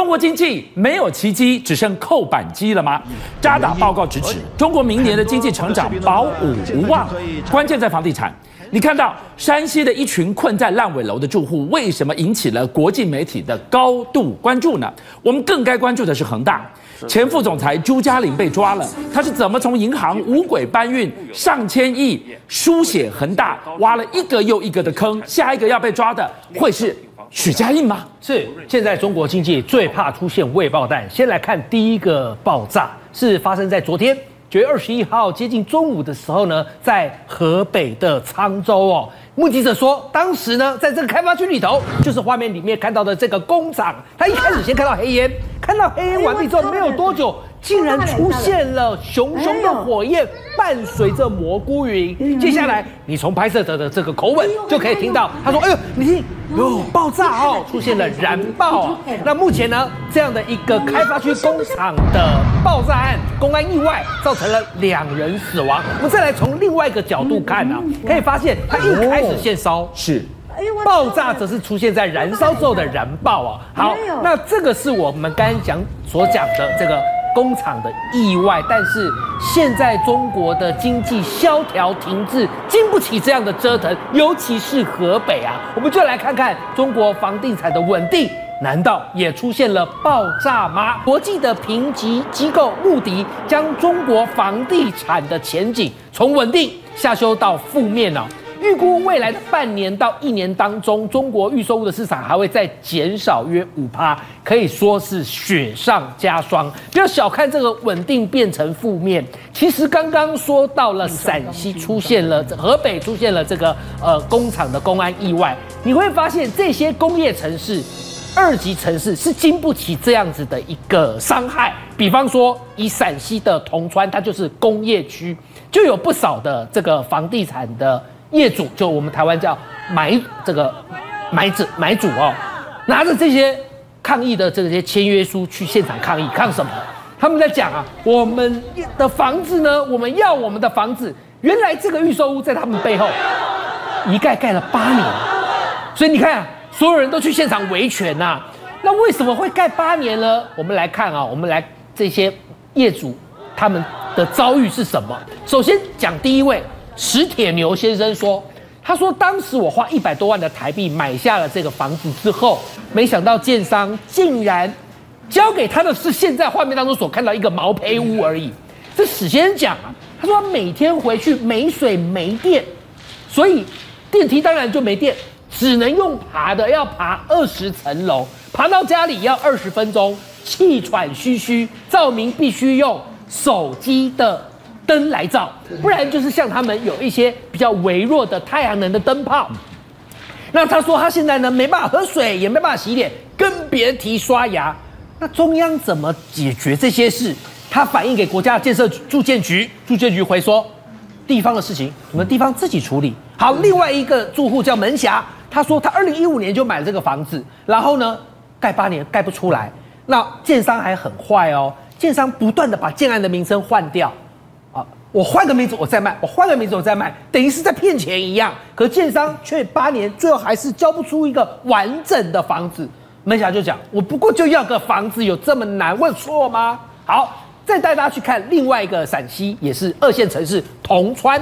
中国经济没有奇迹，只剩扣板机了吗？渣打报告直指，中国明年的经济成长保五无望，关键在房地产。你看到山西的一群困在烂尾楼的住户，为什么引起了国际媒体的高度关注呢？我们更该关注的是恒大前副总裁朱家岭被抓了，他是怎么从银行五轨搬运上千亿，书写恒大挖了一个又一个的坑，下一个要被抓的会是许家印吗？是，现在中国经济最怕出现未爆弹。先来看第一个爆炸，是发生在昨天。九月二十一号接近中午的时候呢，在河北的沧州哦，目击者说，当时呢，在这个开发区里头，就是画面里面看到的这个工厂，他一开始先看到黑烟，看到黑烟完毕之后，没有多久。竟然出现了熊熊的火焰，伴随着蘑菇云。接下来，你从拍摄者的这个口吻就可以听到，他说：“哎呦，你听，哟，爆炸哦，出现了燃爆啊！”那目前呢，这样的一个开发区工厂的爆炸案，公安意外造成了两人死亡。我们再来从另外一个角度看啊，可以发现它一开始现烧是。爆炸则是出现在燃烧之后的燃爆啊。好，那这个是我们刚刚讲所讲的这个工厂的意外，但是现在中国的经济萧条停滞，经不起这样的折腾，尤其是河北啊，我们就来看看中国房地产的稳定，难道也出现了爆炸吗？国际的评级机构穆迪将中国房地产的前景从稳定下修到负面了。预估未来的半年到一年当中，中国预售屋的市场还会再减少约五趴，可以说是雪上加霜。不要小看这个稳定变成负面。其实刚刚说到了陕西出现了，河北出现了这个呃工厂的公安意外，你会发现这些工业城市、二级城市是经不起这样子的一个伤害。比方说以陕西的铜川，它就是工业区，就有不少的这个房地产的。业主就我们台湾叫买这个买者买主哦，拿着这些抗议的这些签约书去现场抗议，抗什么？他们在讲啊，我们的房子呢，我们要我们的房子。原来这个预售屋在他们背后一盖盖了八年，所以你看，所有人都去现场维权呐。那为什么会盖八年呢？我们来看啊，我们来这些业主他们的遭遇是什么？首先讲第一位。史铁牛先生说：“他说当时我花一百多万的台币买下了这个房子之后，没想到建商竟然交给他的是现在画面当中所看到一个毛坯屋而已。这史先生讲啊，他说他每天回去没水没电，所以电梯当然就没电，只能用爬的，要爬二十层楼，爬到家里要二十分钟，气喘吁吁，照明必须用手机的。”灯来照，不然就是像他们有一些比较微弱的太阳能的灯泡。那他说他现在呢没办法喝水，也没办法洗脸，更别提刷牙。那中央怎么解决这些事？他反映给国家建设住建局，住建局回说，地方的事情我们地方自己处理。好，另外一个住户叫门霞，他说他二零一五年就买了这个房子，然后呢盖八年盖不出来，那建商还很坏哦，建商不断的把建案的名称换掉。我换个名字，我再卖；我换个名字，我再卖，等于是在骗钱一样。可建商却八年，最后还是交不出一个完整的房子。门霞就讲：“我不过就要个房子，有这么难？问错吗？”好，再带大家去看另外一个陕西，也是二线城市铜川，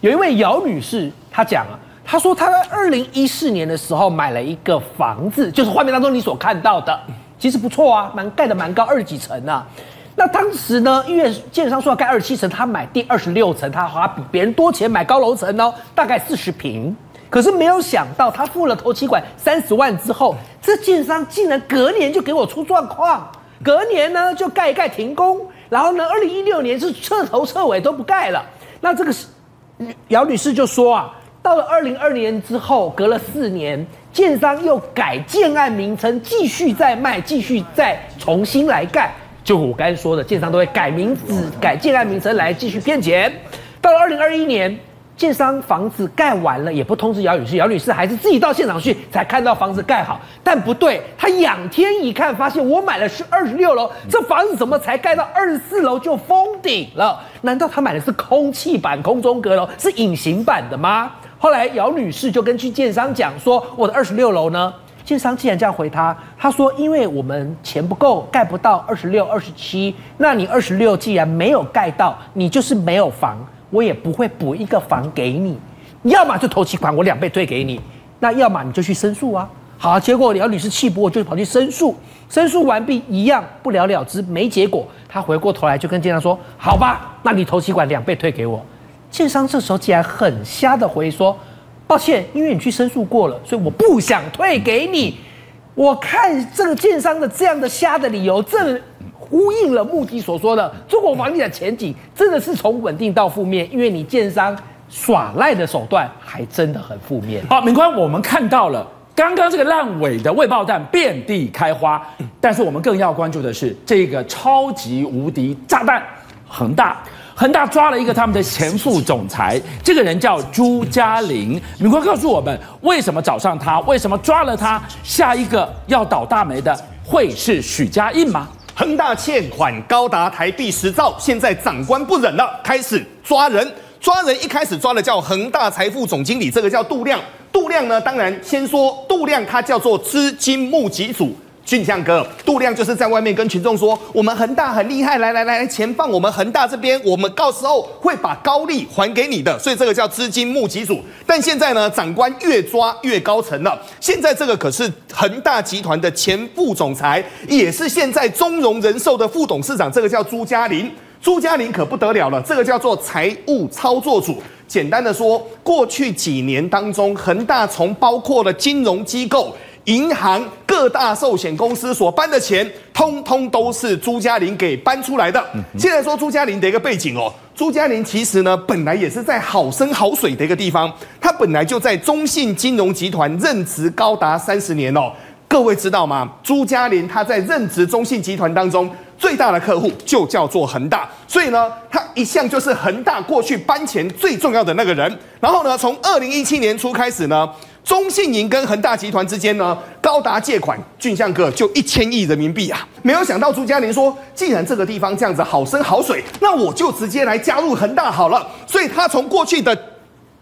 有一位姚女士，她讲啊，她说她在二零一四年的时候买了一个房子，就是画面当中你所看到的，其实不错啊，蛮盖得蛮高，二几层啊。那当时呢，因为建商说要盖二十七层，他买第二十六层，他花比别人多钱买高楼层哦，大概四十平。可是没有想到，他付了头期款三十万之后，这建商竟然隔年就给我出状况，隔年呢就盖一盖停工，然后呢，二零一六年是彻头彻尾都不盖了。那这个是姚女士就说啊，到了二零二年之后，隔了四年，建商又改建案名称，继续再卖，继续再重新来盖。就我刚才说的，建商都会改名字、改建案名称来继续骗钱。到了二零二一年，建商房子盖完了，也不通知姚女士，姚女士还是自己到现场去才看到房子盖好。但不对，她仰天一看，发现我买的是二十六楼，这房子怎么才盖到二十四楼就封顶了？难道她买的是空气版空中阁楼，是隐形版的吗？后来姚女士就跟去建商讲说，我的二十六楼呢，建商既然这样回他，他说因为我们钱不够，盖不到二十六、二十七，那你二十六既然没有盖到，你就是没有房，我也不会补一个房给你，要么就头期款我两倍退给你，那要么你就去申诉啊。好，结果姚女士气不过，就跑去申诉，申诉完毕一样不了了之，没结果。他回过头来就跟建商说：“好吧，那你头期款两倍退给我。”建商这时候竟然很瞎的回说：“抱歉，因为你去申诉过了，所以我不想退给你。”我看这个建商的这样的瞎的理由，正呼应了目的所说的中国房地产前景真的是从稳定到负面，因为你建商耍赖的手段还真的很负面。好，敏宽，我们看到了。刚刚这个烂尾的未爆弹遍地开花，但是我们更要关注的是这个超级无敌炸弹——恒大。恒大抓了一个他们的前副总裁，这个人叫朱家麟。敏宽告诉我们，为什么找上他？为什么抓了他？下一个要倒大霉的会是许家印吗？恒大欠款高达台币十兆，现在长官不忍了，开始抓人。抓人一开始抓的叫恒大财富总经理，这个叫杜亮。杜亮呢，当然先说杜亮，他叫做资金募集组。俊相哥，杜亮就是在外面跟群众说，我们恒大很厉害，来来来，钱放我们恒大这边，我们到时候会把高利还给你的。所以这个叫资金募集组。但现在呢，长官越抓越高层了。现在这个可是恒大集团的前副总裁，也是现在中融人寿的副董事长，这个叫朱家麟。朱家麟可不得了了，这个叫做财务操作组。简单的说，过去几年当中，恒大从包括了金融机构、银行、各大寿险公司所搬的钱，通通都是朱嘉玲给搬出来的。现在说朱嘉玲的一个背景哦，朱嘉玲其实呢，本来也是在好山好水的一个地方，他本来就在中信金融集团任职高达三十年哦。各位知道吗？朱嘉玲他在任职中信集团当中。最大的客户就叫做恒大，所以呢，他一向就是恒大过去搬钱最重要的那个人。然后呢，从二零一七年初开始呢，中信银跟恒大集团之间呢，高达借款，俊相哥就一千亿人民币啊！没有想到朱家麟说，既然这个地方这样子好山好水，那我就直接来加入恒大好了。所以他从过去的。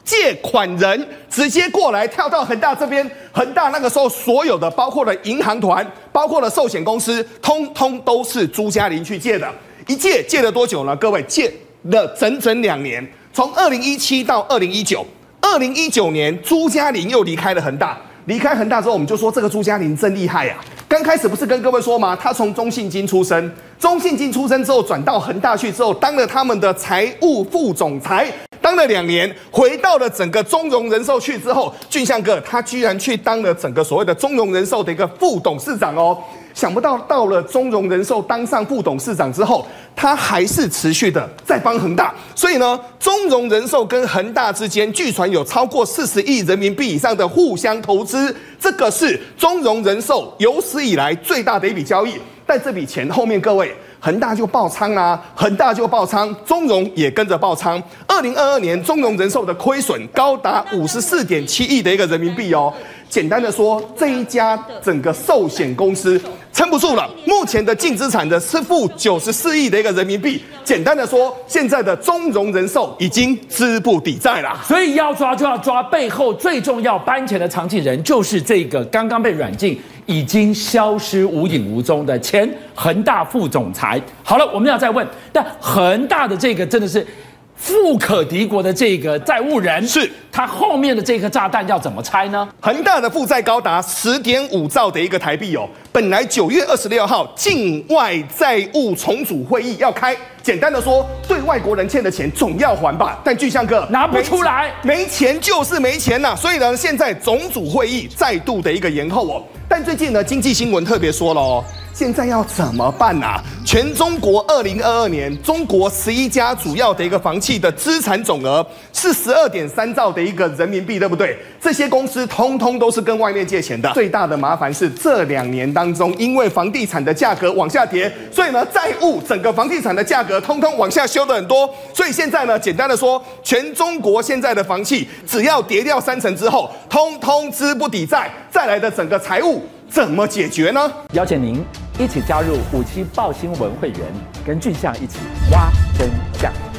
借款人直接过来跳到恒大这边，恒大那个时候所有的，包括了银行团，包括了寿险公司，通通都是朱家麟去借的。一借借了多久呢？各位借了整整两年，从二零一七到二零一九。二零一九年，朱家麟又离开了恒大。离开恒大之后，我们就说这个朱家麟真厉害呀、啊。刚开始不是跟各位说吗？他从中信金出身，中信金出身之后转到恒大去之后，当了他们的财务副总裁。当了两年，回到了整个中融人寿去之后，俊相哥他居然去当了整个所谓的中融人寿的一个副董事长哦。想不到到了中融人寿当上副董事长之后，他还是持续的在帮恒大。所以呢，中融人寿跟恒大之间据传有超过四十亿人民币以上的互相投资，这个是中融人寿有史以来最大的一笔交易。但这笔钱后面各位。恒大就爆仓啦，恒大就爆仓，中融也跟着爆仓。二零二二年，中融人寿的亏损高达五十四点七亿的一个人民币哦。简单的说，这一家整个寿险公司撑不住了，目前的净资产的是负九十四亿的一个人民币。简单的说，现在的中融人寿已经资不抵债了。所以要抓就要抓背后最重要搬钱的藏镜人，就是这个刚刚被软禁。已经消失无影无踪的前恒大副总裁。好了，我们要再问，但恒大的这个真的是富可敌国的这个债务人，是他后面的这颗炸弹要怎么拆呢？恒大的负债高达十点五兆的一个台币哦。本来九月二十六号境外债务重组会议要开，简单的说，对外国人欠的钱总要还吧。但巨象哥拿不出来没，没钱就是没钱呐、啊。所以呢，现在总组会议再度的一个延后哦。但最近呢，经济新闻特别说了哦，现在要怎么办呐、啊？全中国二零二二年，中国十一家主要的一个房企的资产总额是十二点三兆的一个人民币，对不对？这些公司通通都是跟外面借钱的。最大的麻烦是这两年当中，因为房地产的价格往下跌，所以呢，债务整个房地产的价格通通往下修的很多。所以现在呢，简单的说，全中国现在的房企只要跌掉三成之后，通通资不抵债，再来的整个财务。怎么解决呢？邀请您一起加入五七报新闻会员，跟俊相一起挖真相。